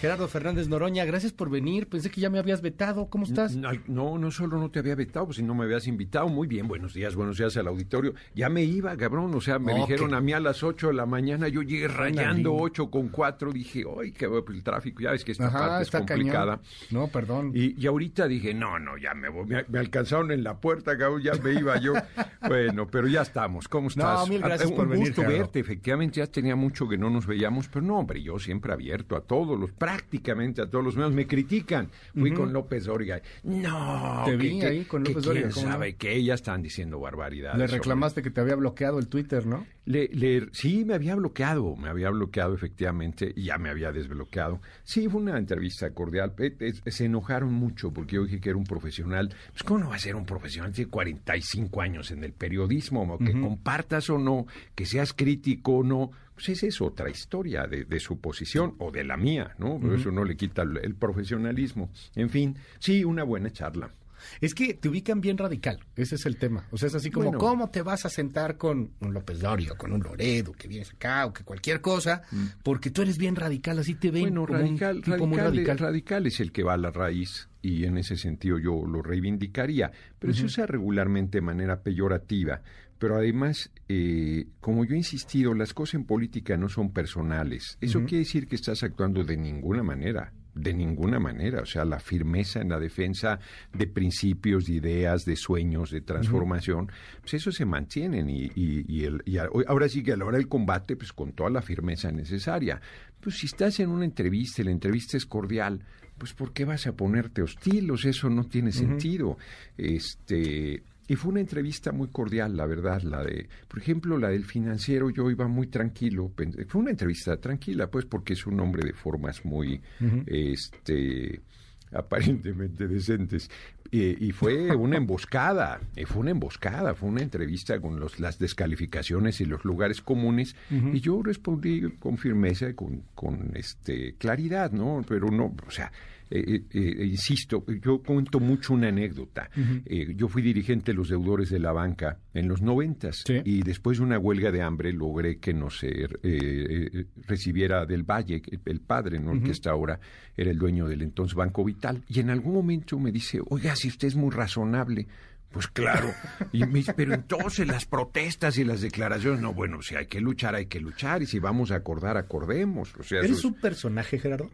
Gerardo Fernández Noroña, gracias por venir. Pensé que ya me habías vetado. ¿Cómo estás? No, no solo no te había vetado, pues si no me habías invitado. Muy bien, buenos días, buenos días al auditorio. Ya me iba, cabrón. O sea, me dijeron a mí a las 8 de la mañana. Yo llegué rayando 8 con 4. Dije, ay, que el tráfico. Ya ves que esta parte es complicada. No, perdón. Y, ahorita dije, no, no, ya me voy. Me, alcanzaron en la puerta, cabrón. Ya me iba yo. bueno, pero ya estamos. ¿Cómo estás? No, mil gracias ah, por venir. Un gusto verte. Efectivamente, ya tenía mucho que no nos veíamos. Pero no, hombre, yo siempre abierto a todos los, prácticamente a todos los medios, me critican. Fui con López Dóriga. No, te vi ahí con López Dóriga. ¿Quién sabe que ella están diciendo barbaridades. Le reclamaste que te había bloqueado el Twitter, ¿no? Le, sí, me había bloqueado, me había bloqueado efectivamente y ya me había desbloqueado. Sí, fue una entrevista cordial. Se enojaron mucho porque yo dije que era un profesional. Pues, ¿cómo no va a ser un profesional? Tiene 45 años en el periodismo, que compartas o no, que seas crítico o no pues esa es otra historia de, su posición o de la mía, ¿no? Pero eso no le quita el, profesionalismo. En fin, sí, una buena charla. Es que te ubican bien radical, ese es el tema. O sea, es así como, ¿cómo te vas a sentar con un López Dorio, con un Loredo, que vienes acá, o que cualquier cosa? Mm. Porque tú eres bien radical, así te ven. Bueno, radical, radical, radical es el que va a la raíz y en ese sentido yo lo reivindicaría, pero se usa regularmente de manera peyorativa. Pero además, eh, como yo he insistido, las cosas en política no son personales. Eso quiere decir que estás actuando de ninguna manera, de ninguna manera. O sea, la firmeza en la defensa de principios, de ideas, de sueños, de transformación, pues eso se mantienen. Y, y, el, y ahora sí que a la hora del combate, pues con toda la firmeza necesaria. Pues si estás en una entrevista y la entrevista es cordial, pues ¿por qué vas a ponerte hostil? O sea, eso no tiene sentido. Este y fue una entrevista muy cordial, la verdad, la de, por ejemplo, la del financiero, yo iba muy tranquilo, fue una entrevista tranquila, pues, porque es un hombre de formas muy, este, aparentemente decentes. y fue una emboscada, fue una emboscada, fue una entrevista con los, las descalificaciones y los lugares comunes, y yo respondí con firmeza, con, con este, claridad, ¿no? Pero no, o sea, eh, eh, eh, insisto, yo cuento mucho una anécdota. yo fui dirigente de los deudores de la banca en los noventas y después de una huelga de hambre logré que no se recibiera del Valle, el padre, ¿no? que está ahora era el dueño del entonces Banco Vital. Y en algún momento me dice, oiga, si usted es muy razonable, pues claro. Y me pero entonces las protestas y las declaraciones, no, bueno, si hay que luchar, hay que luchar, y si vamos a acordar, acordemos. O sea, ¿Eres un personaje, Gerardo?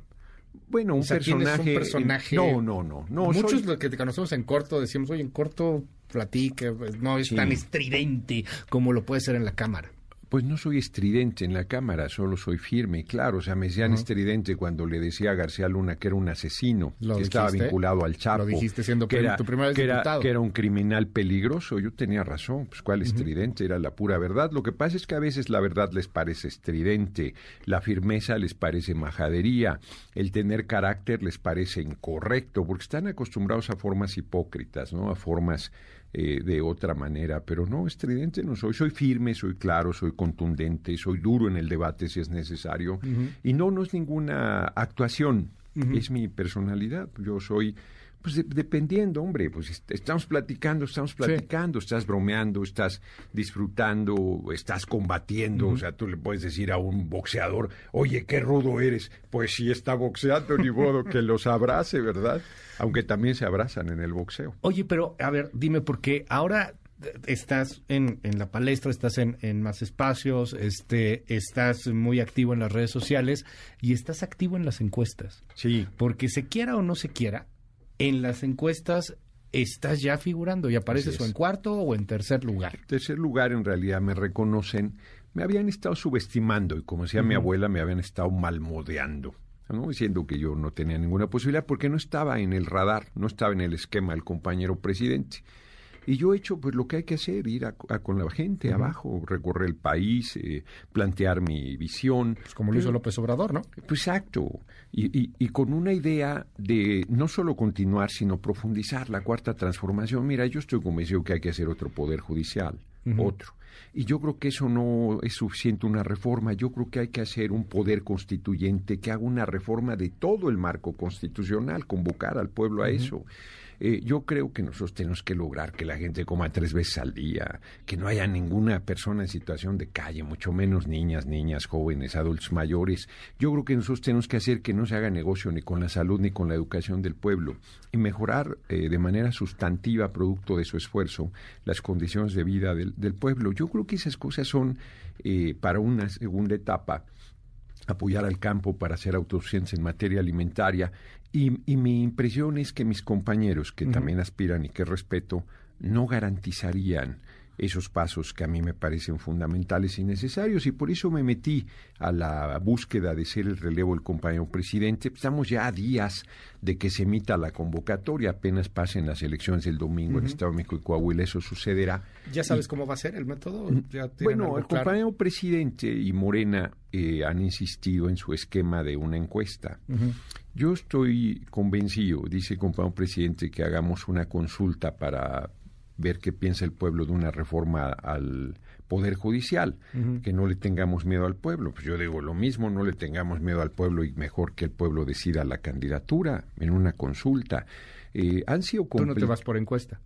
Bueno, un, personaje, personaje. No, no, no. no Muchos lo que te conocemos en corto decimos, oye, en corto platique, pues, no es tan estridente como lo puede ser en la cámara. Pues no soy estridente en la cámara, solo soy firme, claro. O sea, me decían estridente cuando le decía a García Luna que era un asesino, que estaba vinculado al Chapo. Lo dijiste siendo que era, tu primera vez que Era, que era un criminal peligroso. Yo tenía razón. Pues cuál estridente, era la pura verdad. Lo que pasa es que a veces la verdad les parece estridente, la firmeza les parece majadería, el tener carácter les parece incorrecto, porque están acostumbrados a formas hipócritas, ¿no? A formas eh, de otra manera, pero no, estridente no soy, soy firme, soy claro, soy contundente, soy duro en el debate si es necesario, y no, no es ninguna actuación, es mi personalidad, yo soy pues dependiendo, hombre, pues estamos platicando, estamos platicando, estás bromeando, estás disfrutando, estás combatiendo, o sea, tú le puedes decir a un boxeador, oye, qué rudo eres, pues si está boxeando, ni modo que los abrace, ¿verdad? Aunque también se abrazan en el boxeo. Oye, pero a ver, dime, porque ahora estás en, en la palestra, estás en, en, más espacios, este, estás muy activo en las redes sociales y estás activo en las encuestas. Sí. Porque se quiera o no se quiera, en las encuestas estás ya figurando y apareces o en cuarto o en tercer lugar. Tercer lugar, en realidad, me reconocen. Me habían estado subestimando y, como decía mi abuela, me habían estado malmodeando. ¿no? diciendo que yo no tenía ninguna posibilidad porque no estaba en el radar, no estaba en el esquema del compañero presidente. Y yo he hecho pues lo que hay que hacer, ir a, con la gente abajo, recorrer el país, eh, plantear mi visión. Pues como lo hizo López Obrador, ¿no? Pues exacto. Y, y, con una idea de no solo continuar, sino profundizar la cuarta transformación. Mira, yo estoy convencido que hay que hacer otro poder judicial, otro. Y yo creo que eso no es suficiente una reforma. Yo creo que hay que hacer un poder constituyente que haga una reforma de todo el marco constitucional, convocar al pueblo a eso. Eh, yo creo que nosotros tenemos que lograr que la gente coma tres veces al día, que no haya ninguna persona en situación de calle, mucho menos niñas, niñas, jóvenes, adultos mayores. Yo creo que nosotros tenemos que hacer que no se haga negocio ni con la salud ni con la educación del pueblo y mejorar eh, de manera sustantiva, producto de su esfuerzo, las condiciones de vida del, pueblo. Yo creo que esas cosas son eh, para una segunda etapa apoyar al campo para hacer autosuficiencia en materia alimentaria y, mi impresión es que mis compañeros, que también aspiran y que respeto, no garantizarían esos pasos que a mí me parecen fundamentales y necesarios y por eso me metí a la búsqueda de ser el relevo del compañero presidente. Estamos ya a días de que se emita la convocatoria, apenas pasen las elecciones del domingo en Estado de México y Coahuila, eso sucederá. ¿Ya sabes cómo va a ser el método? bueno, el compañero presidente y Morena eh, han insistido en su esquema de una encuesta. Yo estoy convencido, dice el compañero presidente, que hagamos una consulta para ver qué piensa el pueblo de una reforma al Poder Judicial, que no le tengamos miedo al pueblo. Pues yo digo lo mismo, no le tengamos miedo al pueblo y mejor que el pueblo decida la candidatura en una consulta. Eh, han sido Tú no te vas por encuesta.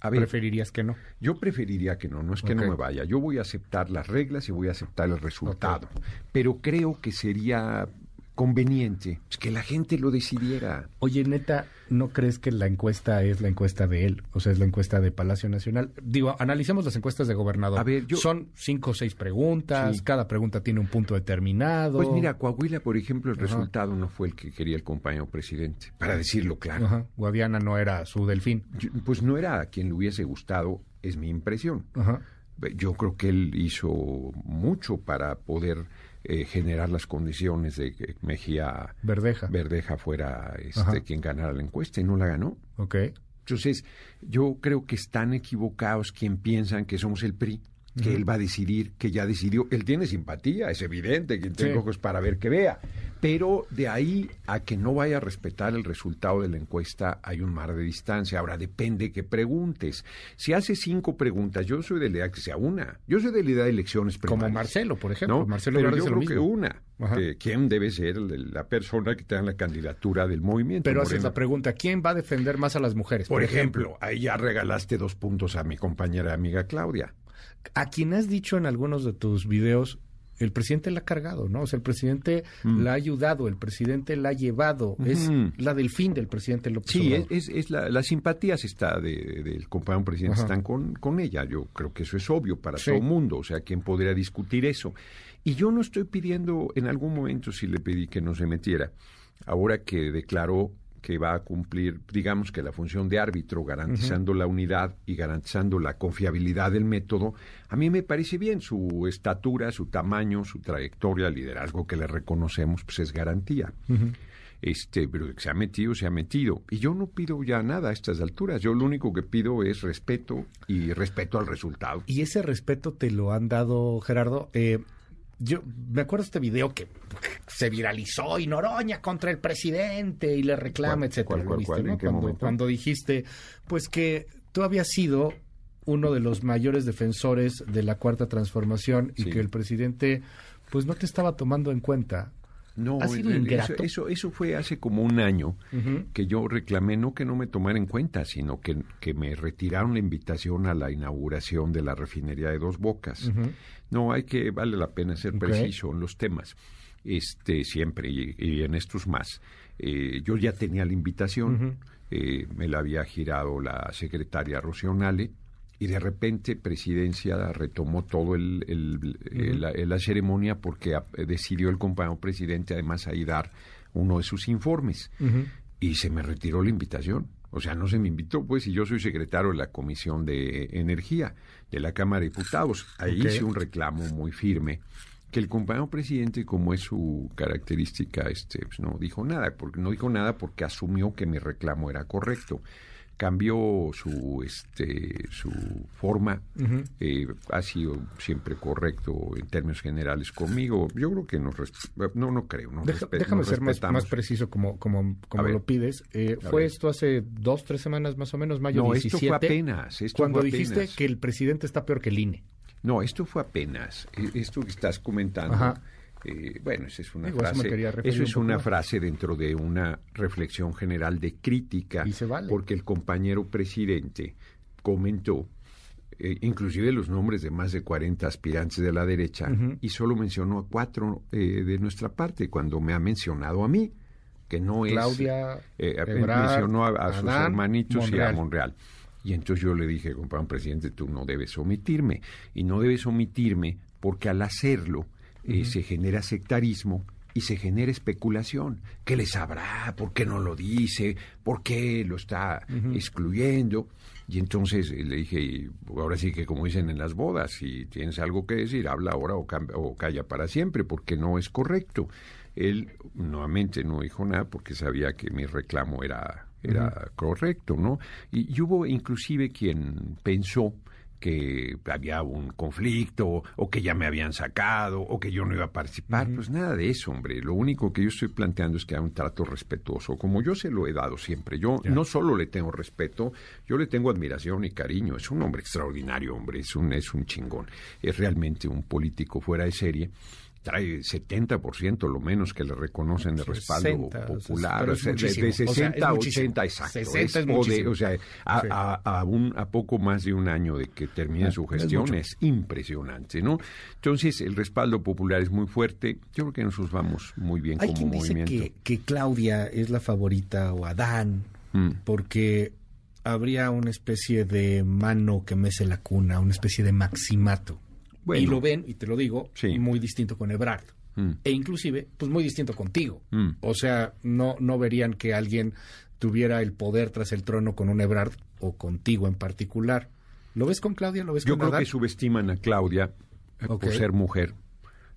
A ¿Preferirías que no? Yo preferiría que no, no es que no me vaya. Yo voy a aceptar las reglas y voy a aceptar el resultado. Pero creo que sería conveniente pues, que la gente lo decidiera. Oye, neta, ¿no crees que la encuesta es la encuesta de él? O sea, es la encuesta de Palacio Nacional. Digo, analicemos las encuestas de gobernador. A ver, Son cinco o seis preguntas, cada pregunta tiene un punto determinado. Pues mira, Coahuila, por ejemplo, el resultado no fue el que quería el compañero presidente, para decirlo claro. Ajá. Guadiana no era su delfín. pues no era a quien le hubiese gustado, es mi impresión. Ajá. Yo creo que él hizo mucho para poder eh, generar las condiciones de que Mejía Verdeja, Verdeja fuera este, quien ganara la encuesta y no la ganó. Okay. Entonces, yo creo que están equivocados quien piensan que somos el PRI que él va a decidir, que ya decidió. Él tiene simpatía, es evidente, que tiene ojos para ver que vea. Pero de ahí a que no vaya a respetar el resultado de la encuesta hay un mar de distancia. Ahora depende que preguntes. Si hace cinco preguntas, yo soy de la idea que sea una. Yo soy de la idea de elecciones primarias. Como Marcelo, por ejemplo. Marcelo Pero yo creo que una. ¿Quién debe ser la persona que tenga la candidatura del movimiento? Pero haces la pregunta, ¿quién va a defender más a las mujeres? Por, ejemplo, ahí ya regalaste dos puntos a mi compañera amiga Claudia a quien has dicho en algunos de tus videos, el presidente la ha cargado, ¿no? O sea, el presidente mm. la ha ayudado, el presidente la ha llevado. Es la del fin del presidente López Sí, es, es, la, las simpatías está del compañero presidente están con, con ella. Yo creo que eso es obvio para todo el mundo. O sea, ¿quién podría discutir eso? Y yo no estoy pidiendo, en algún momento sí le pedí que no se metiera. Ahora que declaró que va a cumplir, digamos que la función de árbitro, garantizando la unidad y garantizando la confiabilidad del método, a mí me parece bien. Su estatura, su tamaño, su trayectoria, liderazgo que le reconocemos, pues es garantía. Este, pero que se ha metido, se ha metido. Y yo no pido ya nada a estas alturas. Yo lo único que pido es respeto y respeto al resultado. Y ese respeto te lo han dado, Gerardo. Eh, yo me acuerdo de este video que se viralizó y Noroña contra el presidente y le reclama, etcétera. cuando, dijiste, pues que tú habías sido uno de los mayores defensores de la cuarta transformación y que el presidente pues no te estaba tomando en cuenta. No, eso, eso, fue hace como un año que yo reclamé no que no me tomara en cuenta, sino que, que me retiraron la invitación a la inauguración de la refinería de Dos Bocas. No, hay que, vale la pena ser preciso en los temas, este, siempre, y, en estos más. Eh, yo ya tenía la invitación, eh, me la había girado la secretaria Rocionale, y de repente presidencia retomó todo el, la, ceremonia porque decidió el compañero presidente además ahí dar uno de sus informes. Y se me retiró la invitación. O sea, no se me invitó, pues, y yo soy secretario de la Comisión de Energía de la Cámara de Diputados. Ahí hice un reclamo muy firme que el compañero presidente, como es su característica, este, pues, no dijo nada, porque no dijo nada porque asumió que mi reclamo era correcto cambió su este su forma eh, ha sido siempre correcto en términos generales conmigo. Yo creo que nos no no creo no déjame ser más, más, preciso como como, como lo pides. Eh, fue esto hace dos tres semanas más o menos mayo no, 17 esto fue apenas cuando dijiste que el presidente está peor que el INE. No esto fue apenas e, esto que estás comentando Eh, bueno, esa es una frase. Eso, es una frase dentro de una reflexión general de crítica, porque el compañero presidente comentó eh, inclusive los nombres de más de 40 aspirantes de la derecha, y solo mencionó a cuatro eh, de nuestra parte, cuando me ha mencionado a mí, que no Claudia, es... mencionó a, sus hermanitos y a Monreal. Y entonces yo le dije, compañero presidente, tú no debes omitirme. Y no debes omitirme porque al hacerlo eh, se genera sectarismo y se genera especulación. ¿Qué le sabrá? ¿Por qué no lo dice? ¿Por qué lo está excluyendo? Y entonces eh, le dije, ahora sí que como dicen en las bodas, si tienes algo que decir, habla ahora o, o calla para siempre, porque no es correcto. Él nuevamente no dijo nada porque sabía que mi reclamo era, era correcto, ¿no? y hubo inclusive quien pensó que había un conflicto o que ya me habían sacado o que yo no iba a participar. Pues nada de eso, hombre. Lo único que yo estoy planteando es que haya un trato respetuoso, como yo se lo he dado siempre. Yo no solo le tengo respeto, yo le tengo admiración y cariño. Es un hombre extraordinario, hombre. Es un, es un chingón. Es realmente un político fuera de serie trae 70% lo menos que le reconocen de respaldo popular, de, 60 a 80, exacto. o, sea, a, un, a poco más de un año de que termine ah, su gestión es, impresionante, ¿no? Entonces, el respaldo popular es muy fuerte. Yo creo que nosotros vamos muy bien Hay como quien movimiento. Dice que, que Claudia es la favorita o Adán, mm. porque habría una especie de mano que mece la cuna, una especie de maximato y lo ven, y te lo digo, muy distinto con Ebrard. Mm. E inclusive, pues muy distinto contigo. Mm. O sea, no, no verían que alguien tuviera el poder tras el trono con un Ebrard o contigo en particular. ¿Lo ves con Claudia? ¿Lo ves Yo creo que subestiman a Claudia eh, por ser mujer.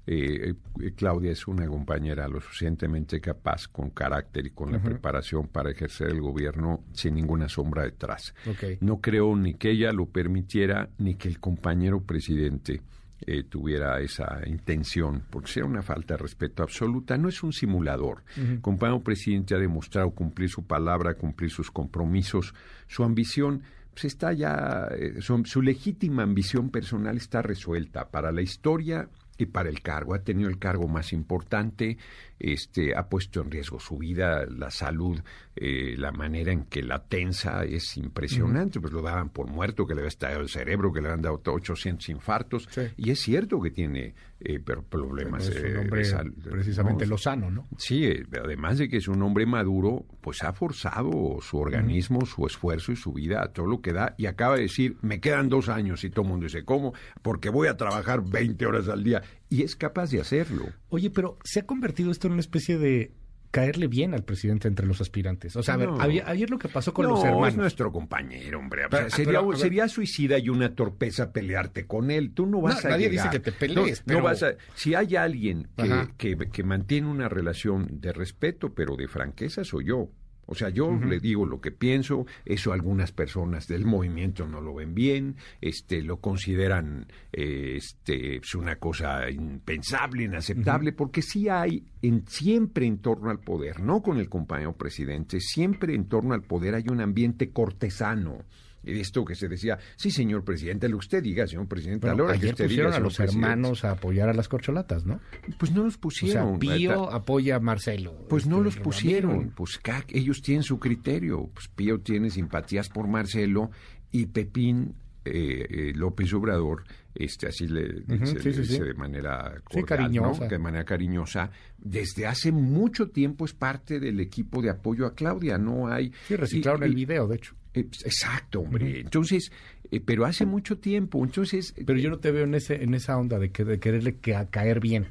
Eh, eh, Claudia es una compañera lo suficientemente capaz, con carácter y con la preparación para ejercer el gobierno sin ninguna sombra detrás. No creo ni que ella lo permitiera, ni que el compañero presidente eh, tuviera esa intención, porque sería una falta de respeto absoluta. No es un simulador. El compañero presidente ha demostrado cumplir su palabra, cumplir sus compromisos, su ambición. Pues está ya, su legítima ambición personal está resuelta. Para la historia y para el cargo. Ha tenido el cargo más importante, este, ha puesto en riesgo su vida, la salud, eh, la manera en que la tensa es impresionante. Pues lo daban por muerto, que le había estallado el cerebro, que le habían dado 800 infartos. Y es cierto que tiene eh, problemas. es un hombre eh, precisamente lozano, ¿no? Sí, además de que es un hombre maduro, pues ha forzado su organismo, su esfuerzo y su vida a todo lo que da. Y acaba de decir, me quedan dos años y todo el mundo dice, ¿cómo? Porque voy a trabajar 20 horas al día. Y es capaz de hacerlo. Oye, pero se ha convertido esto una especie de caerle bien al presidente entre los aspirantes. O sea, a ver, ayer, lo que pasó con los hermanos. es nuestro compañero, hombre. sería, sería, suicida y una torpeza pelearte con él. Tú no vas a Nadie dice que te pelees, pero... vas si hay alguien que, que, que mantiene una relación de respeto, pero de franqueza, soy yo. O sea, yo le digo lo que pienso, eso algunas personas del movimiento no lo ven bien, este, lo consideran eh, este, es una cosa impensable, inaceptable, porque sí hay en, siempre en torno al poder, no con el compañero presidente, siempre en torno al poder hay un ambiente cortesano esto que se decía, sí, señor presidente, lo usted diga, señor presidente, a la que usted pusieron a los hermanos a apoyar a las corcholatas, ¿no? Pues no los pusieron. O Pío apoya a Marcelo. Pues no este, los pusieron, pues ellos tienen su criterio. Pues Pío tiene simpatías por Marcelo y Pepín eh, eh, López Obrador, este así le, dice, de manera cariñosa. de manera cariñosa, desde hace mucho tiempo es parte del equipo de apoyo a Claudia, no hay... Sí, reciclaron el video, de hecho. Eh, exacto, hombre. Entonces, eh, pero hace mucho tiempo, entonces... Pero yo no te veo en ese en esa onda de, que, de quererle que a caer bien.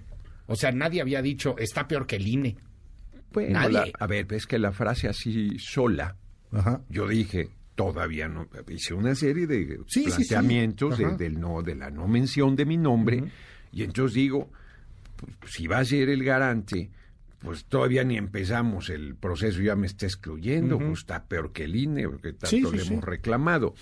O sea, nadie había dicho, está peor que el INE. nadie. a ver, es que la frase así sola, yo dije, todavía no, hice una serie de planteamientos De, del no, de la no mención de mi nombre, y entonces digo, pues, si va a ser el garante, pues todavía ni empezamos el proceso, ya me está excluyendo, pues está peor que el INE, porque tanto le hemos reclamado.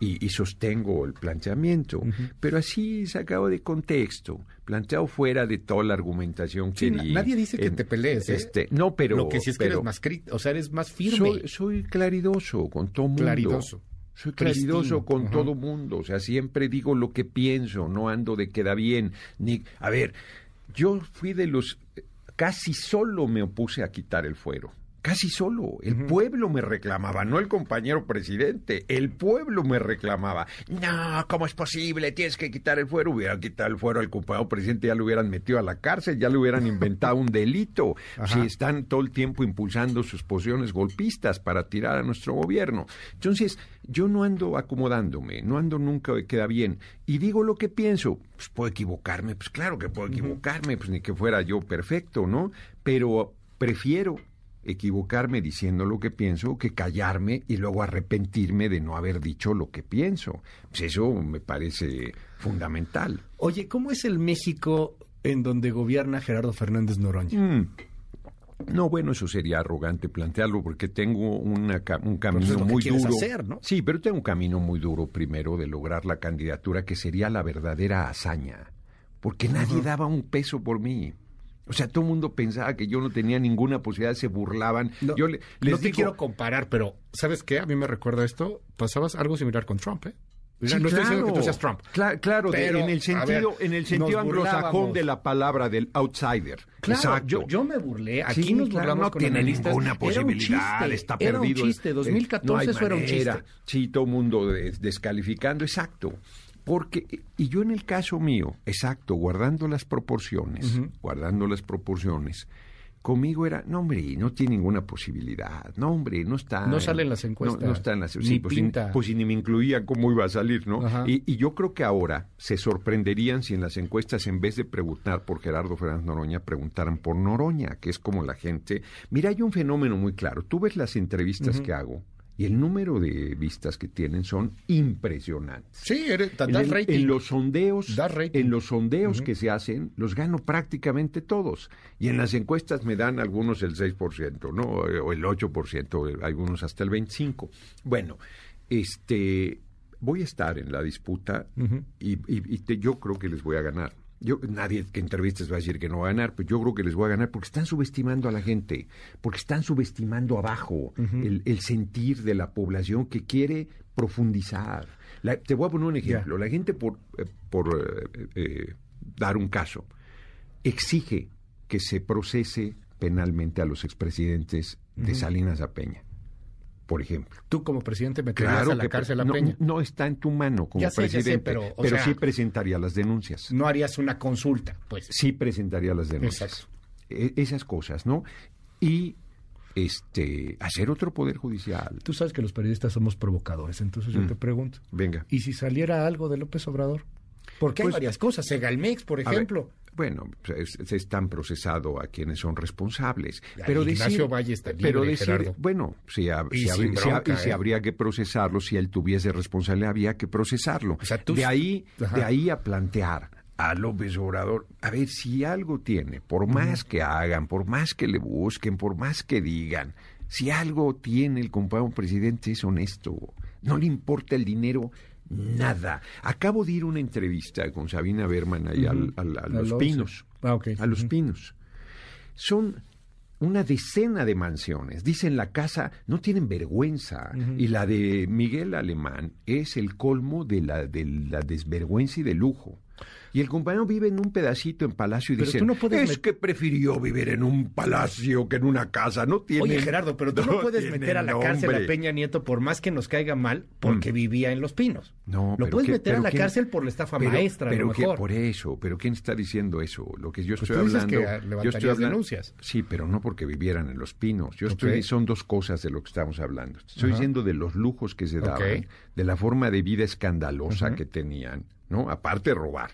Y, sostengo el planteamiento, pero así sacado de contexto, planteado fuera de toda la argumentación que Nadie dice que te pelees, ¿eh? este, no, pero lo que sí es que eres más o sea, eres más firme. Soy, claridoso con todo mundo. Claridoso. Soy claridoso con todo mundo, o sea, siempre digo lo que pienso, no ando de queda bien, ni a ver, yo fui de los... Casi solo me opuse a quitar el fuero casi solo. El pueblo me reclamaba, no el compañero presidente. El pueblo me reclamaba. No, ¿cómo es posible? Tienes que quitar el fuero. Hubieran quitado el fuero al compañero presidente, ya lo hubieran metido a la cárcel, ya le hubieran inventado un delito. Si están todo el tiempo impulsando sus posiciones golpistas para tirar a nuestro gobierno. Entonces, yo no ando acomodándome, no ando nunca queda bien. Y digo lo que pienso. Pues puedo equivocarme, pues claro que puedo equivocarme, pues ni que fuera yo perfecto, ¿no? Pero prefiero equivocarme diciendo lo que pienso que callarme y luego arrepentirme de no haber dicho lo que pienso. Pues eso me parece fundamental. Oye, ¿cómo es el México en donde gobierna Gerardo Fernández Noroña? Mm. No, bueno, eso sería arrogante plantearlo porque tengo un camino muy duro. ¿no? Sí, pero tengo un camino muy duro primero de lograr la candidatura que sería la verdadera hazaña, porque nadie daba un peso por mí. O sea, todo el mundo pensaba que yo no tenía ninguna posibilidad, se burlaban. No, yo les no te quiero comparar, pero ¿sabes qué? A mí me recuerda esto. Pasabas algo similar con Trump, ¿eh? no estoy diciendo que tú seas Trump. claro, en el sentido, en el sentido anglosajón de la palabra del outsider. Claro, yo, yo, me burlé. Aquí nos burlamos no con tiene ninguna posibilidad, era un chiste, está perdido. Era un chiste, 2014 eso era un chiste. Sí, todo el mundo descalificando, exacto. Porque, y yo en el caso mío, exacto, guardando las proporciones, guardando las proporciones, conmigo era, no hombre, no tiene ninguna posibilidad, no hombre, no está. No salen las encuestas. No, está en las sí, pues, pues, si ni me incluían, ¿cómo iba a salir, no? Y, y, yo creo que ahora se sorprenderían si en las encuestas, en vez de preguntar por Gerardo Fernández Noroña, preguntaran por Noroña, que es como la gente. Mira, hay un fenómeno muy claro. Tú ves las entrevistas que hago y el número de vistas que tienen son impresionantes. Sí, en, los sondeos, en los sondeos que se hacen, los gano prácticamente todos. Y en las encuestas me dan algunos el 6%, ¿no? O el 8%, algunos hasta el 25%. Bueno, este voy a estar en la disputa y, yo creo que les voy a ganar. Yo, nadie que entrevistes va a decir que no va a ganar, pero yo creo que les voy a ganar porque están subestimando a la gente, porque están subestimando abajo el, sentir de la población que quiere profundizar. te voy a poner un ejemplo. La gente, por, eh, por eh, eh, dar un caso, exige que se procese penalmente a los expresidentes de Salinas a Peña por ejemplo. Tú como presidente meterías claro a la cárcel a Peña. No, está en tu mano como presidente, pero, sí presentaría las denuncias. No harías una consulta, pues. Sí presentaría las denuncias. E, esas cosas, ¿no? Y este hacer otro poder judicial. Tú sabes que los periodistas somos provocadores, entonces yo mm. te pregunto. Venga. ¿Y si saliera algo de López Obrador? Porque hay pues varias cosas. Segalmex, por ejemplo. Bueno, se, están procesado a quienes son responsables. pero Ignacio Valle está libre, pero decir, bueno, si, si, habría que procesarlo, si él tuviese responsabilidad, había que procesarlo. de ahí, de ahí a plantear a López Obrador, a ver si algo tiene, por más que hagan, por más que le busquen, por más que digan, si algo tiene el compañero presidente es honesto, no le importa el dinero nada. Acabo de ir a una entrevista con Sabina Berman ahí a Los Pinos. Ah, a Los Pinos. Son una decena de mansiones. Dicen la casa, no tienen vergüenza. Y la de Miguel Alemán es el colmo de la, de la desvergüenza y de lujo. Y el compañero vive en un pedacito en palacio y dice, no es que prefirió vivir en un palacio que en una casa, no tiene... Oye, Gerardo, pero tú no, puedes meter a la cárcel a Peña Nieto por más que nos caiga mal porque mm. vivía en Los Pinos. No, Lo puedes meter a la cárcel por la estafa maestra, pero a lo mejor. por eso, pero ¿quién está diciendo eso? Lo que yo pues estoy hablando... yo estoy hablando, denuncias. Sí, pero no porque vivieran en Los Pinos. Yo estoy... Son dos cosas de lo que estamos hablando. Estoy diciendo de los lujos que se daban, de la forma de vida escandalosa que tenían, ¿no? Aparte de robar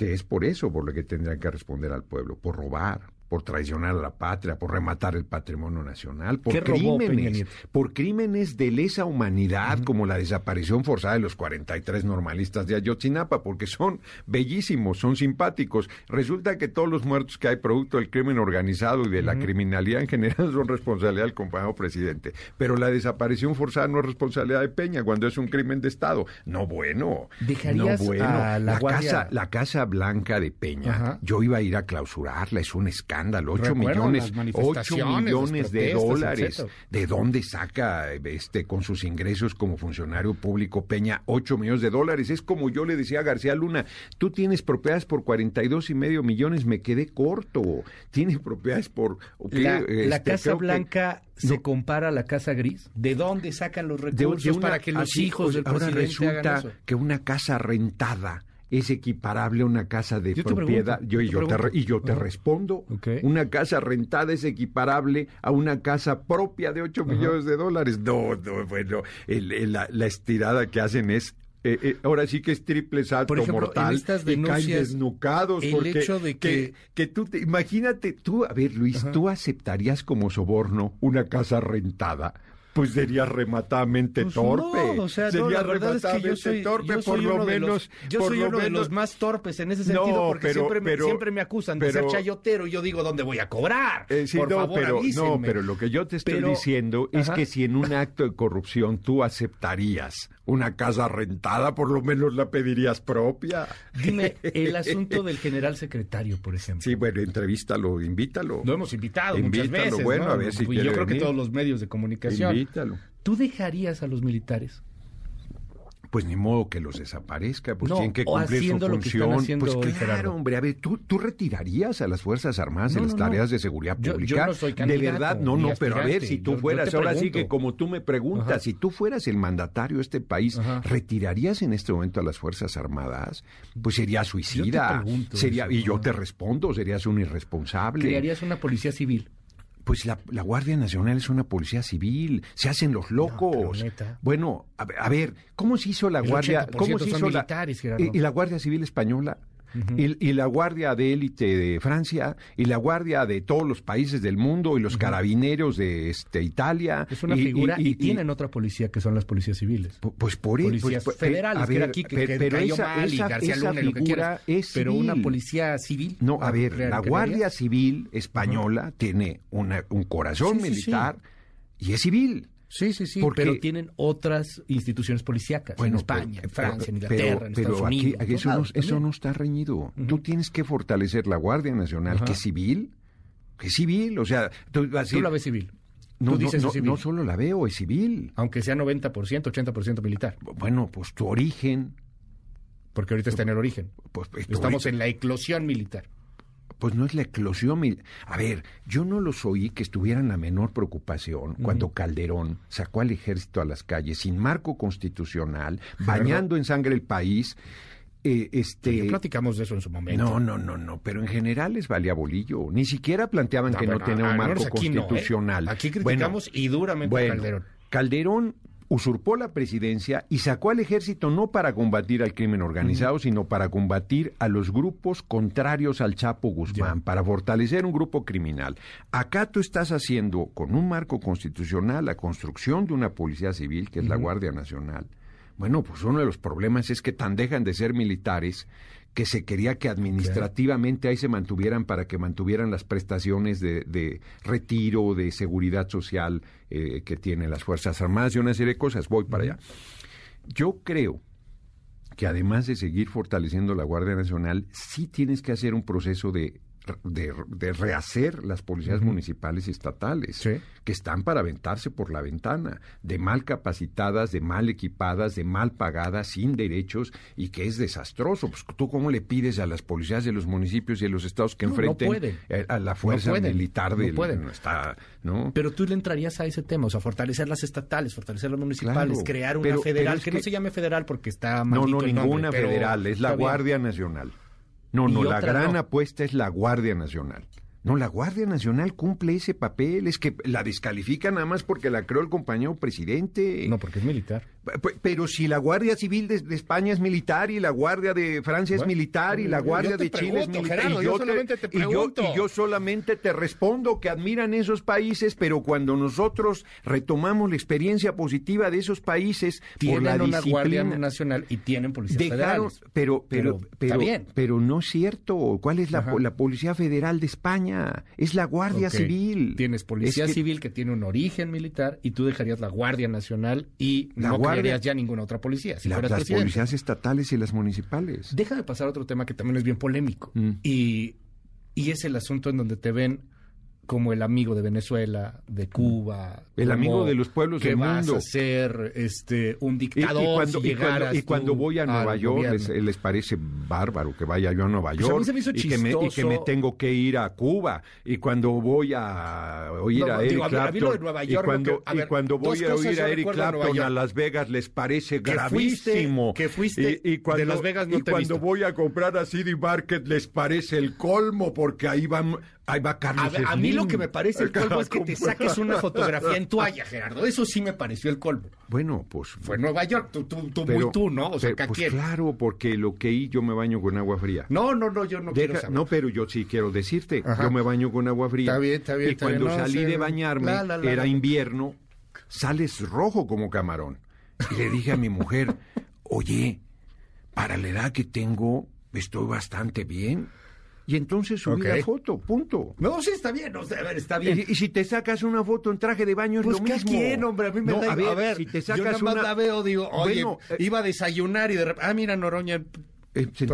que es por eso por lo que tendrán que responder al pueblo, por robar, por traicionar a la patria, por rematar el patrimonio nacional, por crímenes, por crímenes de lesa humanidad, como la desaparición forzada de los 43 normalistas de Ayotzinapa, porque son bellísimos, son simpáticos. Resulta que todos los muertos que hay producto del crimen organizado y de la criminalidad en general son responsabilidad del compañero presidente. Pero la desaparición forzada no es responsabilidad de Peña cuando es un crimen de Estado. No bueno. no bueno. la, casa, la Casa Blanca de Peña, yo iba a ir a clausurarla, es un escándalo escándalo, 8 millones, 8 millones de dólares. ¿De dónde saca este con sus ingresos como funcionario público Peña 8 millones de dólares? Es como yo le decía a García Luna, tú tienes propiedades por 42 y medio millones, me quedé corto. Tienes propiedades por La, este, Casa Blanca se compara a la Casa Gris. ¿De dónde sacan los recursos para que los hijos del ahora resulta que una casa rentada es equiparable a una casa de propiedad. yo, y, yo te, y yo te respondo. Una casa rentada es equiparable a una casa propia de 8 millones de dólares. No, no, bueno, la, estirada que hacen es eh, eh, ahora sí que es triple salto mortal estas y caen desnucados el hecho de que... que, tú te, imagínate tú a ver Luis tú aceptarías como soborno una casa rentada pues sería rematadamente pues torpe. No, o sea, sería la verdad es que yo soy, torpe, por lo menos. yo soy uno de los más torpes en ese sentido, porque siempre, me, siempre me acusan de ser chayotero y yo digo, ¿dónde voy a cobrar? Eh, por favor, pero, No, pero lo que yo te estoy diciendo es que si en un acto de corrupción tú aceptarías una casa rentada, por lo menos la pedirías propia. Dime, el asunto del general secretario, por ejemplo. Sí, bueno, entrevístalo, invítalo. Lo hemos invitado muchas veces. bueno, a ver si Yo creo que todos los medios de comunicación. Invítalo. ¿Tú dejarías a los militares? Pues ni modo que los desaparezca, pues tienen que cumplir su función. pues claro, hombre, a ver, ¿tú, ¿tú retirarías a las Fuerzas Armadas en las tareas de seguridad pública? no soy de verdad, no, no, pero a ver, si tú fueras, ahora sí que como tú me preguntas, si tú fueras el mandatario de este país, ¿retirarías en este momento a las Fuerzas Armadas? Pues sería suicida. sería, y yo te respondo, serías un irresponsable. ¿Crearías una policía civil? Pues la, Guardia Nacional es una policía civil, se hacen los locos. bueno, a, ver, ¿cómo se hizo la Guardia? ¿Cómo se hizo la, y la Guardia Civil española? Y, la Guardia de Élite de Francia, y la Guardia de todos los países del mundo, y los carabineros de este, Italia. Es una figura, y, tienen otra policía que son las policías civiles. Pues por eso. Policías pues, federales, que era aquí, que, pero esa, figura es Pero una policía civil. No, a ver, la Guardia Civil española tiene una, un corazón militar y es civil. Sí, sí, sí, pero tienen otras instituciones policíacas en España, en Francia, en Inglaterra, en Estados Unidos. Aquí, eso, no, eso, no, está reñido. Tú tienes que fortalecer la Guardia Nacional, que es civil, que es civil, o sea... Tú, la ves civil. No, dices no, civil. no, solo la veo, es civil. Aunque sea 90%, 80% militar. Bueno, pues tu origen... Porque ahorita está en el origen. Pues, pues Estamos en la eclosión militar pues no es la eclosión. A ver, yo no los oí que estuvieran la menor preocupación cuando Calderón sacó al ejército a las calles sin marco constitucional, bañando en sangre el país. Eh, este, platicamos de eso en su momento. No, no, no, no, pero en general les valía bolillo. Ni siquiera planteaban que no tenía un marco ¿eh? constitucional. Aquí criticamos y duramente a Calderón. Calderón usurpó la presidencia y sacó al ejército no para combatir al crimen organizado, sino para combatir a los grupos contrarios al Chapo Guzmán, para fortalecer un grupo criminal. Acá tú estás haciendo con un marco constitucional la construcción de una policía civil, que es la Guardia Nacional. Bueno, pues uno de los problemas es que tan dejan de ser militares que se quería que administrativamente ahí se mantuvieran para que mantuvieran las prestaciones de, de retiro, de seguridad social eh, que tienen las Fuerzas Armadas y una serie de cosas. Voy para allá. Yo creo que además de seguir fortaleciendo la Guardia Nacional, sí tienes que hacer un proceso de de, rehacer las policías municipales y estatales, que están para aventarse por la ventana, de mal capacitadas, de mal equipadas, de mal pagadas, sin derechos, y que es desastroso. Pues, ¿Tú cómo le pides a las policías de los municipios y de los estados que enfrenten a la fuerza militar del... No pueden. Está, ¿no? Pero tú le entrarías a ese tema, o sea, fortalecer las estatales, fortalecer las municipales, crear una federal, que, no se llame federal porque está No, no, ninguna federal, es la Guardia Nacional. No, no, la gran apuesta es la Guardia Nacional. No, la Guardia Nacional cumple ese papel, es que la descalifica nada más porque la creó el compañero presidente. No, porque es militar. Pero si la Guardia Civil de, España es militar y la Guardia de Francia es militar y la Guardia de Chile es militar. y, yo solamente te, y, yo, solamente te respondo que admiran esos países, pero cuando nosotros retomamos la experiencia positiva de esos países tienen por la una Guardia Nacional y tienen policías federales. Pero, pero, pero, pero, no es cierto. ¿Cuál es la, la Policía Federal de España? es la Guardia Civil. Tienes Policía Civil que tiene un origen militar y tú dejarías la Guardia Nacional y no Guardia... ya ninguna otra policía. las policías estatales y las municipales. Deja de pasar otro tema que también es bien polémico. Mm. Y y es el asunto en donde te ven como el amigo de Venezuela, de Cuba. El amigo de los pueblos del mundo. Que vas a ser este, un dictador y, cuando, y, cuando, voy a Nueva York les, parece bárbaro que vaya yo a Nueva pues York y, que me, y, que me, tengo que ir a Cuba. Y cuando voy a oír a Eric Clapton y cuando, y cuando voy a oír a Eric Clapton a, Las Vegas les parece gravísimo. que fuiste y, cuando, de Las Vegas no Y cuando voy a comprar a CD Market les parece el colmo porque ahí van Ahí va Carlos a, a, mí lo que me parece el colmo es que te saques una fotografía en toalla, Gerardo. Eso sí me pareció el colmo. Bueno, pues... Fue Nueva York, tú, tú, tú muy tú, ¿no? O sea, pues claro, porque lo que y yo me baño con agua fría. No, no, no, yo no quiero saber. No, pero yo sí quiero decirte, yo me baño con agua fría. Está bien, está bien. Y cuando salí de bañarme, era invierno, sales rojo como camarón. Y le dije a mi mujer, oye, para la edad que tengo, estoy bastante bien y entonces subí la foto, punto. No, sí, está bien, a ver, está bien. Y, si te sacas una foto en traje de baño es pues lo mismo. quién, hombre? A mí me da... A ver, si te sacas yo nada más la veo, digo, oye, eh, iba a desayunar y de repente, ah, mira, Noroña... Eh, pues,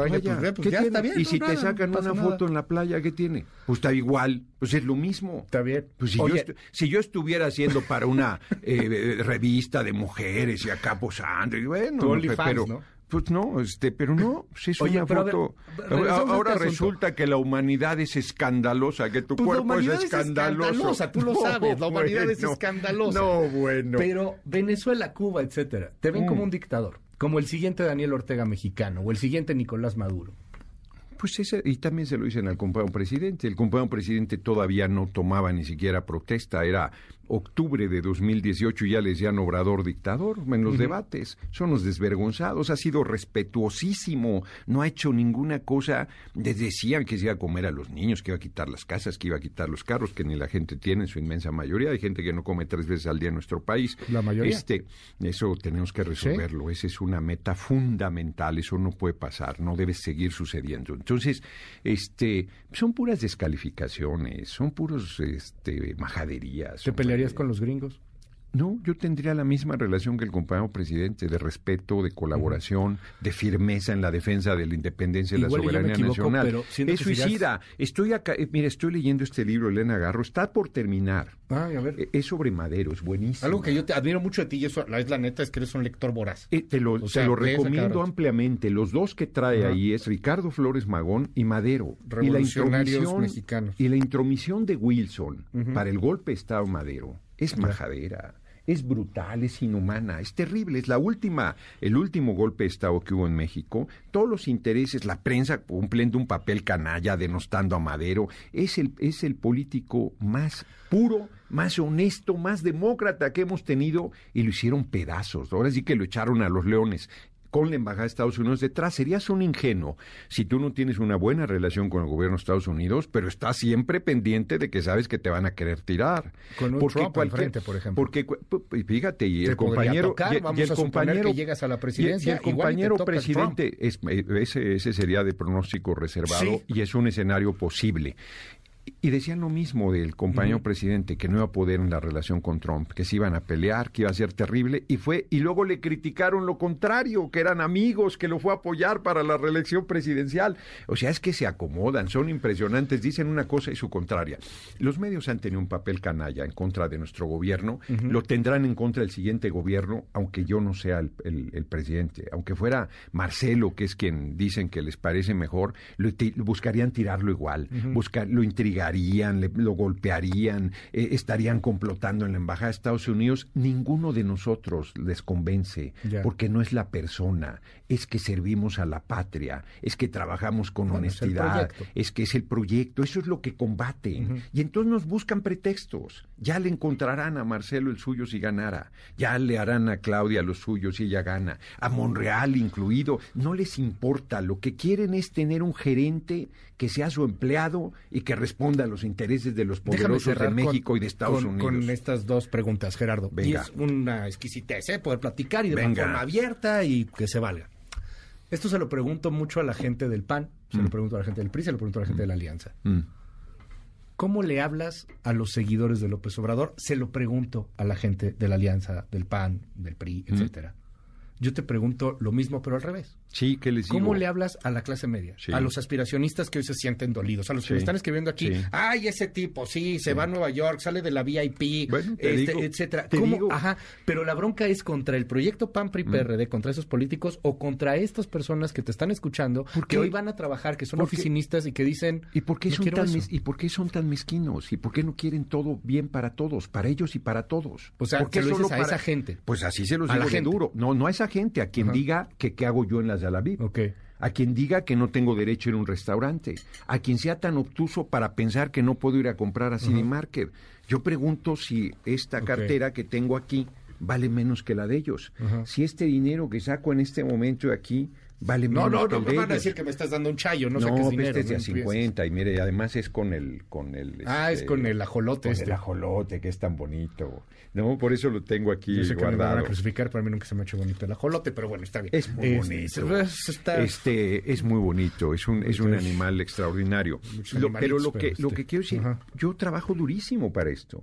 pues, ya está bien, y si te sacan una foto en la playa, ¿qué tiene? Pues está igual, pues es lo mismo. Está bien. Pues si, yo, si yo estuviera haciendo para una eh, revista de mujeres y acá posando, y bueno, pero, ¿no? Pues no, este, pero no, si es una foto. ahora este resulta que la humanidad es escandalosa, que tu pues cuerpo es escandaloso. escandalosa. Tú lo sabes, la humanidad es escandalosa. No, bueno. Pero Venezuela, Cuba, etcétera, te ven como mm. un dictador, como el siguiente Daniel Ortega mexicano o el siguiente Nicolás Maduro. Pues ese, y también se lo dicen al compañero presidente. El compañero presidente todavía no tomaba ni siquiera protesta, era octubre de 2018 ya les decían obrador dictador en los debates. Son los desvergonzados, ha sido respetuosísimo, no ha hecho ninguna cosa. Les decían que se iba a comer a los niños, que iba a quitar las casas, que iba a quitar los carros, que ni la gente tiene en su inmensa mayoría. Hay gente que no come tres veces al día en nuestro país. La mayoría. Este, eso tenemos que resolverlo. Esa es una meta fundamental. Eso no puede pasar, no debe seguir sucediendo. Entonces, este, son puras descalificaciones, son puros este, majaderías. ¿Te pelearías con los gringos? No, yo tendría la misma relación que el compañero presidente, de respeto, de colaboración, de firmeza en la defensa de la independencia y la soberanía nacional. es suicida. Estoy acá, eh, mira, estoy leyendo este libro, Elena Garro, está por terminar. a ver. Eh, es sobre Madero, es buenísimo. Algo que yo te admiro mucho de ti, y eso la, es la neta, es que eres un lector voraz. Eh, te lo, lo recomiendo ampliamente. Los dos que trae ahí es Ricardo Flores Magón y Madero. Y la intromisión, mexicanos. Y la intromisión de Wilson para el golpe de Estado Madero es majadera es brutal, es inhumana, es terrible, es la última, el último golpe de Estado que hubo en México, todos los intereses, la prensa cumpliendo un papel canalla, denostando a Madero, es el, es el político más puro, más honesto, más demócrata que hemos tenido y lo hicieron pedazos, ahora sí que lo echaron a los leones con la Embajada de Estados Unidos detrás. Serías un ingenuo si tú no tienes una buena relación con el gobierno de Estados Unidos, pero estás siempre pendiente de que sabes que te van a querer tirar. Con un porque Trump frente, por ejemplo. Porque, fíjate, y el compañero... y, el compañero que llegas a la presidencia, y, el compañero presidente, es, eh, ese, ese sería de pronóstico reservado y es un escenario posible. Y decían lo mismo del compañero presidente, que no iba a poder en la relación con Trump, que se iban a pelear, que iba a ser terrible, y fue, y luego le criticaron lo contrario, que eran amigos, que lo fue a apoyar para la reelección presidencial. O sea, es que se acomodan, son impresionantes, dicen una cosa y su contraria. Los medios han tenido un papel canalla en contra de nuestro gobierno, lo tendrán en contra del siguiente gobierno, aunque yo no sea el, presidente, aunque fuera Marcelo, que es quien dicen que les parece mejor, lo, buscarían tirarlo igual, buscar, lo intrigar lo golpearían, eh, estarían complotando en la Embajada de Estados Unidos. Ninguno de nosotros les convence, porque no es la persona, es que servimos a la patria, es que trabajamos con honestidad, es, que es el proyecto, eso es lo que combaten. Y entonces nos buscan pretextos. Ya le encontrarán a Marcelo el suyo si ganara, ya le harán a Claudia los suyos si ella gana, a Monreal incluido, no les importa, lo que quieren es tener un gerente que sea su empleado y que responda a los intereses de los poderosos de México y de Estados Unidos. Con estas dos preguntas, Gerardo. Y es una exquisitez, ¿eh? Poder platicar y de forma abierta y que se valga. Esto se lo pregunto mucho a la gente del PAN, se lo mm. pregunto a la gente del PRI, se lo pregunto a la gente de la Alianza. Mm. ¿Cómo le hablas a los seguidores de López Obrador? Se lo pregunto a la gente de la Alianza, del PAN, del PRI, mm. etcétera. Yo te pregunto lo mismo, pero al revés. Sí, ¿qué les digo? ¿Cómo le hablas a la clase media? A los aspiracionistas que hoy se sienten dolidos, a los que me están escribiendo aquí, ay, ese tipo, sí, se va a Nueva York, sale de la VIP, este, etcétera. ¿Cómo? Ajá, pero la bronca es contra el proyecto PAN PRI PRD, contra esos políticos o contra estas personas que te están escuchando, que hoy van a trabajar, que son oficinistas y que dicen, ¿y por qué son tan ¿y por qué son tan mezquinos? ¿Y por qué no quieren todo bien para todos, para ellos y para todos? O sea, ¿por qué solo a esa gente? Pues así se los digo de duro. No, no a esa gente, a quien diga que qué hago yo en las a quien diga que no tengo derecho a ir a un restaurante, a quien sea tan obtuso para pensar que no puedo ir a comprar a City Market. Yo pregunto si esta cartera que tengo aquí vale menos que la de ellos. Si este dinero que saco en este momento aquí vale no, menos no, no, no, me van a decir que me estás dando un chayo, no, sé qué es dinero. Este es de 50 y mire, además es con el con el Ah, es con el ajolote con este. el ajolote que es tan bonito. No, por eso lo tengo aquí Yo sé guardado. Que me van a crucificar, para mí nunca se me ha hecho bonito el ajolote, pero bueno, está bien. Es muy bonito. Este es muy bonito, es un es un animal extraordinario. pero lo que lo que quiero decir, yo trabajo durísimo para esto.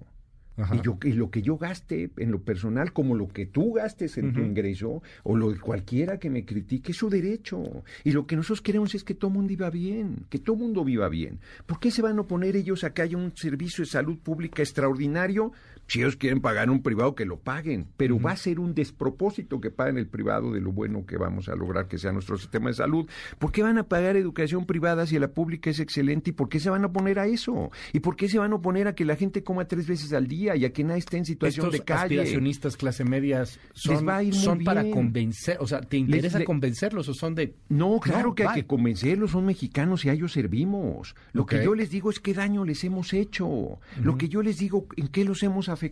Y, yo, y lo que yo gaste en lo personal, como lo que tú gastes en tu ingreso, o lo de cualquiera que me critique, es su derecho. Y lo que nosotros queremos es que todo mundo viva bien, que todo mundo viva bien. ¿Por qué se van a oponer ellos a que haya un servicio de salud pública extraordinario si ellos quieren pagar un privado, que lo paguen, pero va a ser un despropósito que paguen el privado de lo bueno que vamos a lograr que sea nuestro sistema de salud. ¿Por qué van a pagar educación privada si la pública es excelente? ¿Y por qué se van a oponer a eso? ¿Y por qué se van a oponer a que la gente coma tres veces al día y a que nadie esté en situación de calle? aspiracionistas clase medias son, son para convencer, o sea, ¿te interesa convencerlos o son de...? No, claro que hay que convencerlos, son mexicanos y a ellos servimos. Lo que yo les digo es qué daño les hemos hecho. Lo que yo les digo, en qué los hemos afectado,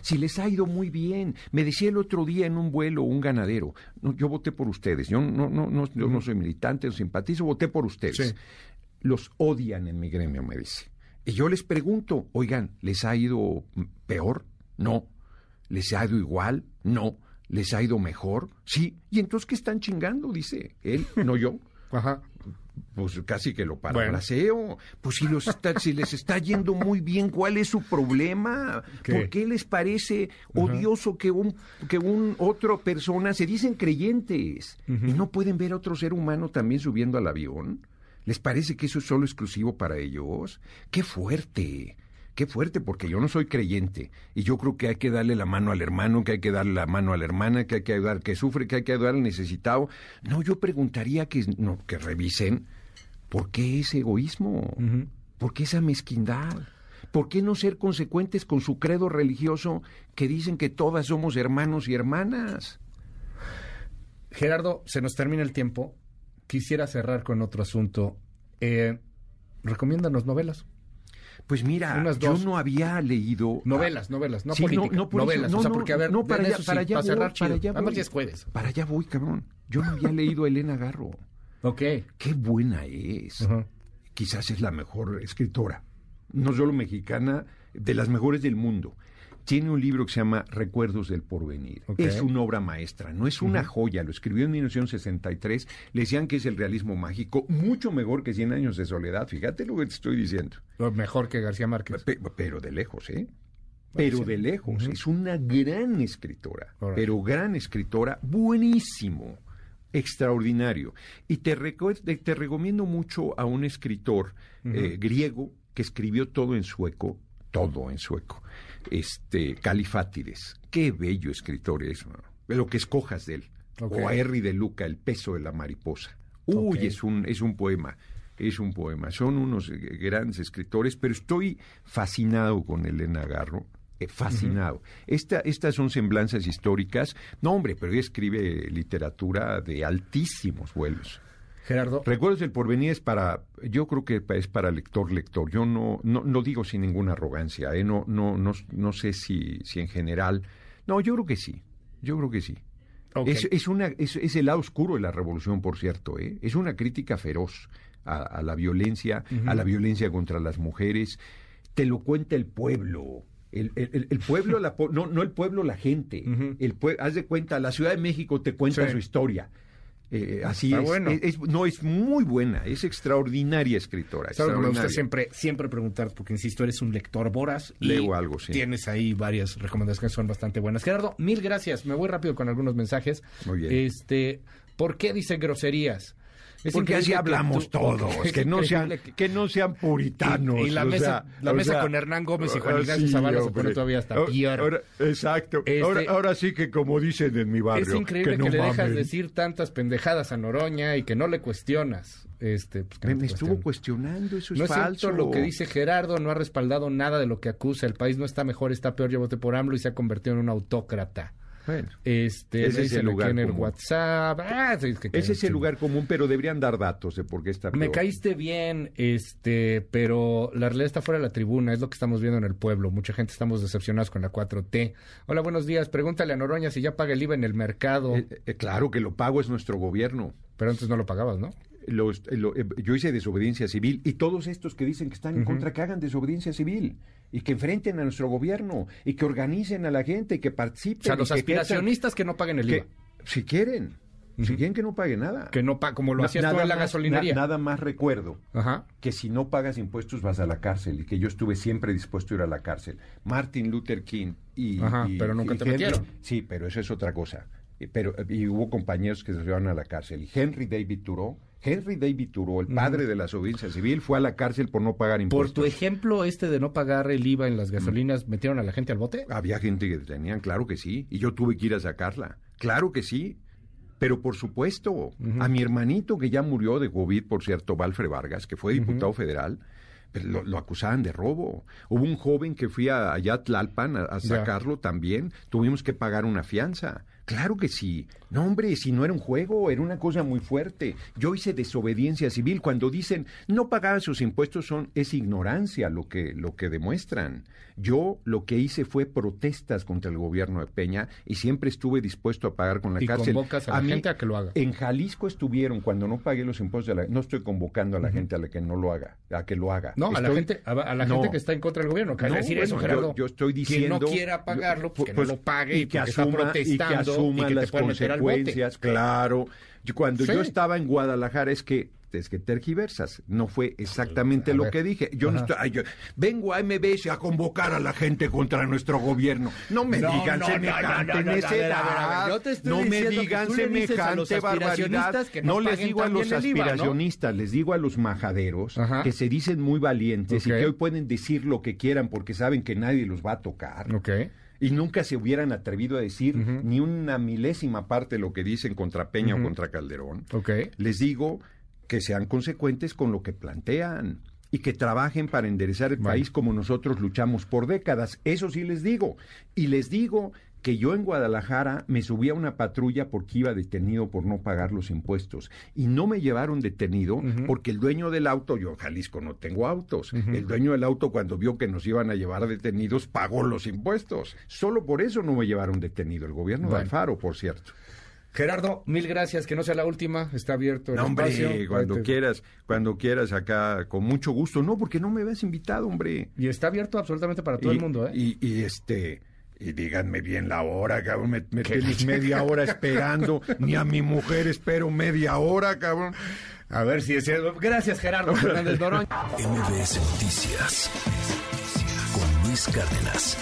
si les ha ido muy bien. Me decía el otro día en un vuelo un ganadero, no, yo voté por ustedes, yo no, no, no, yo no soy militante, no simpatizo, voté por ustedes. Los odian en mi gremio, me dice. Y yo les pregunto, oigan, ¿les ha ido peor? No. ¿Les ha ido igual? No. ¿Les ha ido mejor? Sí. ¿Y entonces qué están chingando? Dice él, no yo. Ajá pues casi que lo parafraseo. Pues si, los si les está yendo muy bien, ¿cuál es su problema? ¿Por qué les parece odioso que un, que un otro persona se dicen creyentes y no pueden ver a otro ser humano también subiendo al avión? ¿Les parece que eso es solo exclusivo para ellos? ¡Qué fuerte! Qué fuerte, porque yo no soy creyente. Y yo creo que hay que darle la mano al hermano, que hay que darle la mano a la hermana, que hay que ayudar que sufre, que hay que ayudar al necesitado. No, yo preguntaría que, no, que revisen por qué ese egoísmo, por qué esa mezquindad. ¿Por qué no ser consecuentes con su credo religioso que dicen que todas somos hermanos y hermanas? Gerardo, se nos termina el tiempo. Quisiera cerrar con otro asunto. Eh, recomiéndanos novelas. Pues mira, yo no había leído... Novelas, novelas, no política, no, novelas. o sea, porque, a ver, no, para allá, para allá para cerrar para allá voy. es jueves. Para allá voy, cabrón. Yo no había leído a Elena Garro. Ok. Qué buena es. Quizás es la mejor escritora. No solo mexicana, de las mejores del mundo tiene un libro que se llama Recuerdos del Porvenir. Es una obra maestra, no es una joya, lo escribió en 1963, le decían que es el realismo mágico, mucho mejor que Cien años de soledad, fíjate lo que te estoy diciendo. Mejor que García Márquez. pero de lejos, ¿eh? Pero de lejos, es una gran escritora, pero gran escritora, buenísimo, extraordinario. Y te, te recomiendo mucho a un escritor eh, griego que escribió todo en sueco, todo en sueco este, Califátides. Qué bello escritor es, lo que escojas de él. O a Henry de Luca, El peso de la mariposa. Uy, es, un, es un poema, es un poema. Son unos grandes escritores, pero estoy fascinado con Elena Garro. Eh, fascinado. estas son semblanzas históricas. No, hombre, pero ella escribe literatura de altísimos vuelos. Gerardo. Recuerdos del porvenir es para, yo creo que es para lector, lector. Yo no, no, no digo sin ninguna arrogancia, ¿eh? no, no, no, no sé si, si en general. No, yo creo que sí, yo creo que sí. Es, es, una, es, es, el lado oscuro de la revolución, por cierto. ¿eh? Es una crítica feroz a, la violencia, a la violencia contra las mujeres. Te lo cuenta el pueblo. El, el, el pueblo, la, no, no el pueblo, la gente. el haz de cuenta, la Ciudad de México te cuenta su historia. Eh, así es, No, es muy buena, es extraordinaria escritora. Me gusta siempre, siempre preguntar, porque insisto, eres un lector voraz. Leo algo, sí. Tienes ahí varias recomendaciones que son bastante buenas. Gerardo, mil gracias. Me voy rápido con algunos mensajes. Muy bien. Este, ¿Por qué dice groserías? Porque así hablamos todos, que, no sean, que no sean puritanos. Y, la mesa, la mesa con Hernán Gómez y Juan Ignacio Zavala se pone todavía hasta peor. exacto. Este, ahora, sí que como dicen en mi barrio. Es increíble que, le dejas decir tantas pendejadas a Noroña y que no le cuestionas. Este, pues, me, estuvo cuestionando, eso es no falso. lo que dice Gerardo, no ha respaldado nada de lo que acusa. El país no está mejor, está peor, yo voté por AMLO y se ha convertido en un autócrata. Bueno, este, ese es el lugar en el WhatsApp. Ah, ese es el lugar común, pero deberían dar datos de por qué está Me caíste bien, este, pero la realidad está fuera de la tribuna, es lo que estamos viendo en el pueblo. Mucha gente estamos decepcionados con la 4T. Hola, buenos días. Pregúntale a Noroña si ya paga el IVA en el mercado. Eh, eh, claro que lo pago, es nuestro gobierno. Pero antes no lo pagabas, ¿no? Eh, yo hice desobediencia civil y todos estos que dicen que están en contra, que hagan desobediencia civil y que enfrenten a nuestro gobierno y que organicen a la gente, y que participen. O sea, los aspiracionistas que, no paguen el IVA. si quieren. Si quieren que no pague nada. Que no pa como lo hacías tú en la gasolinería. nada más recuerdo que si no pagas impuestos vas a la cárcel y que yo estuve siempre dispuesto a ir a la cárcel. Martin Luther King y... pero nunca te metieron. Sí, pero eso es otra cosa. Pero, y hubo compañeros que se llevaron a la cárcel. Y Henry David Thoreau Henry David Thoreau, el padre de la audiencia civil, fue a la cárcel por no pagar impuestos. Por tu ejemplo, este de no pagar el IVA en las gasolinas, ¿metieron a la gente al bote? Había gente que tenían, claro que sí, y yo tuve que ir a sacarla. Claro que sí. Pero por supuesto, a mi hermanito que ya murió de COVID, por cierto, Valfre Vargas, que fue diputado federal, pues, lo, acusaban de robo. Hubo un joven que fui a, allá a Tlalpan a, sacarlo también, tuvimos que pagar una fianza. Claro que sí. No, hombre, si no era un juego, era una cosa muy fuerte. Yo hice desobediencia civil. Cuando dicen no pagar sus impuestos son es ignorancia lo que lo que demuestran. Yo lo que hice fue protestas contra el gobierno de Peña y siempre estuve dispuesto a pagar con la ¿Y cárcel. convocas a la gente a que lo haga. En Jalisco estuvieron cuando no pagué los impuestos de la, no estoy convocando a la gente a la que no lo haga, a que lo haga. No, a la gente a, la gente que está en contra del gobierno, que no, decir eso, Gerardo. Yo, estoy diciendo que no quiera pagarlo, pues, que no pues, lo pague y, que asuma, y que asuma las consecuencias, claro. Cuando yo estaba en Guadalajara es que es que tergiversas. No fue exactamente lo que dije. Yo no estoy, vengo a MBS a convocar a la gente contra nuestro gobierno. No me digan semejante necedad. No me digan semejante barbaridad. no les digo a los aspiracionistas, les digo a los majaderos que se dicen muy valientes y que hoy pueden decir lo que quieran porque saben que nadie los va a tocar. Y nunca se hubieran atrevido a decir ni una milésima parte de lo que dicen contra Peña o contra Calderón. Les digo que sean consecuentes con lo que plantean y que trabajen para enderezar el país como nosotros luchamos por décadas. Eso sí les digo. Y les digo que yo en Guadalajara me subí a una patrulla porque iba detenido por no pagar los impuestos y no me llevaron detenido porque el dueño del auto, yo en Jalisco no tengo autos, el dueño del auto cuando vio que nos iban a llevar detenidos pagó los impuestos. Solo por eso no me llevaron detenido el gobierno de Alfaro, por cierto. Gerardo, mil gracias, que no sea la última, está abierto el no, hombre, cuando quieras, cuando quieras acá, con mucho gusto. No, porque no me habías invitado, hombre. Y está abierto absolutamente para todo el mundo, ¿eh? Y, este, y díganme bien la hora, cabrón, me, me media hora esperando, ni a mi mujer espero media hora, cabrón. A ver si es cierto. Gracias, Gerardo Fernández Noroña. MBS Noticias con Luis Cárdenas.